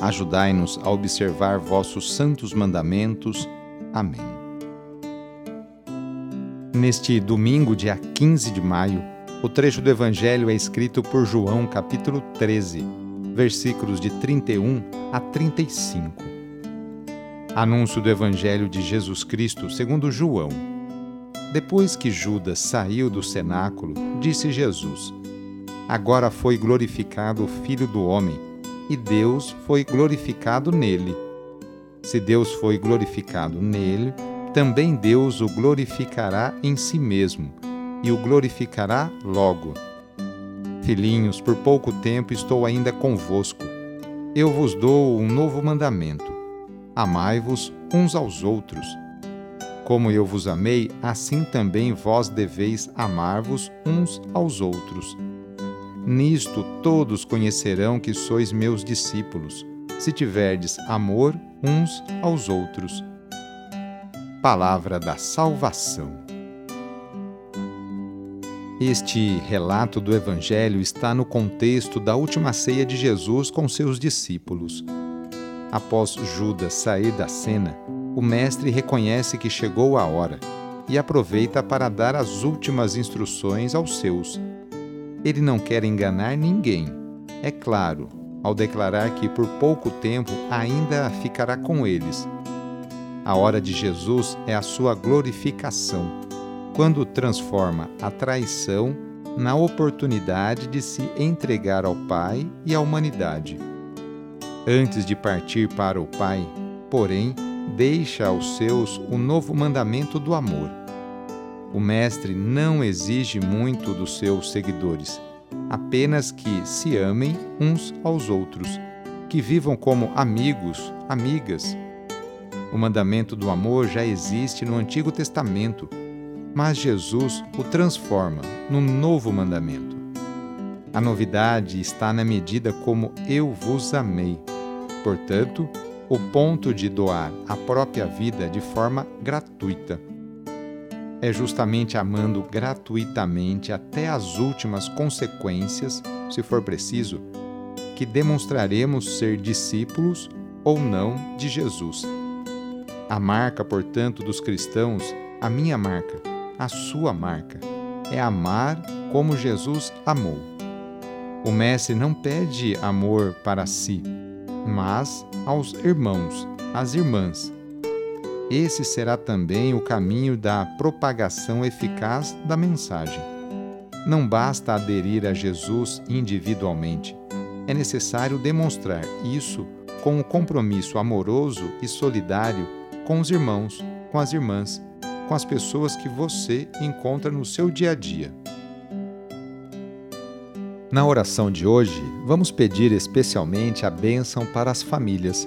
Ajudai-nos a observar vossos santos mandamentos. Amém. Neste domingo, dia 15 de maio, o trecho do Evangelho é escrito por João, capítulo 13, versículos de 31 a 35. Anúncio do Evangelho de Jesus Cristo segundo João. Depois que Judas saiu do cenáculo, disse Jesus: Agora foi glorificado o Filho do Homem e Deus foi glorificado nele. Se Deus foi glorificado nele, também Deus o glorificará em si mesmo e o glorificará logo. Filhinhos, por pouco tempo estou ainda convosco. Eu vos dou um novo mandamento: amai-vos uns aos outros. Como eu vos amei, assim também vós deveis amar-vos uns aos outros. Nisto todos conhecerão que sois meus discípulos, se tiverdes amor uns aos outros. Palavra da Salvação. Este relato do Evangelho está no contexto da última ceia de Jesus com seus discípulos. Após Judas sair da cena, o Mestre reconhece que chegou a hora e aproveita para dar as últimas instruções aos seus ele não quer enganar ninguém. É claro, ao declarar que por pouco tempo ainda ficará com eles. A hora de Jesus é a sua glorificação, quando transforma a traição na oportunidade de se entregar ao Pai e à humanidade. Antes de partir para o Pai, porém, deixa aos seus o novo mandamento do amor o Mestre não exige muito dos seus seguidores, apenas que se amem uns aos outros, que vivam como amigos, amigas. O mandamento do amor já existe no Antigo Testamento, mas Jesus o transforma num novo mandamento. A novidade está na medida como eu vos amei. Portanto, o ponto de doar a própria vida de forma gratuita é justamente amando gratuitamente até as últimas consequências, se for preciso, que demonstraremos ser discípulos ou não de Jesus. A marca, portanto, dos cristãos, a minha marca, a sua marca, é amar como Jesus amou. O Mestre não pede amor para si, mas aos irmãos, às irmãs esse será também o caminho da propagação eficaz da mensagem. Não basta aderir a Jesus individualmente, é necessário demonstrar isso com um compromisso amoroso e solidário com os irmãos, com as irmãs, com as pessoas que você encontra no seu dia a dia. Na oração de hoje, vamos pedir especialmente a bênção para as famílias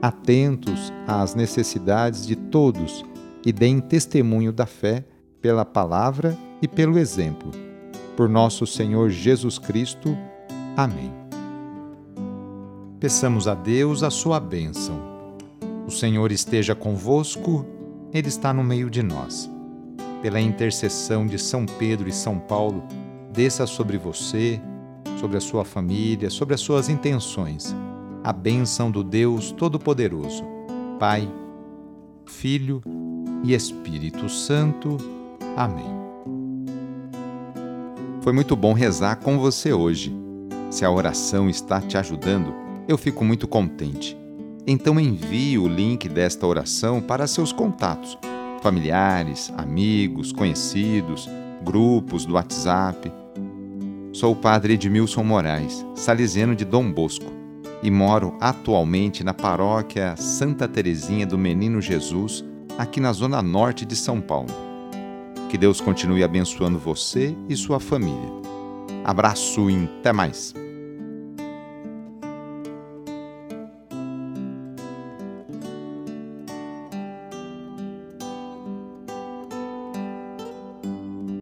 atentos às necessidades de todos e deem testemunho da fé pela palavra e pelo exemplo. Por nosso Senhor Jesus Cristo. Amém. Peçamos a Deus a sua bênção. O Senhor esteja convosco, Ele está no meio de nós. Pela intercessão de São Pedro e São Paulo, desça sobre você, sobre a sua família, sobre as suas intenções, a bênção do Deus Todo-Poderoso, Pai, Filho e Espírito Santo. Amém. Foi muito bom rezar com você hoje. Se a oração está te ajudando, eu fico muito contente. Então envie o link desta oração para seus contatos, familiares, amigos, conhecidos, grupos do WhatsApp. Sou o padre Edmilson Moraes, salesiano de Dom Bosco, e moro atualmente na paróquia Santa Terezinha do Menino Jesus, aqui na zona norte de São Paulo. Que Deus continue abençoando você e sua família. Abraço e até mais!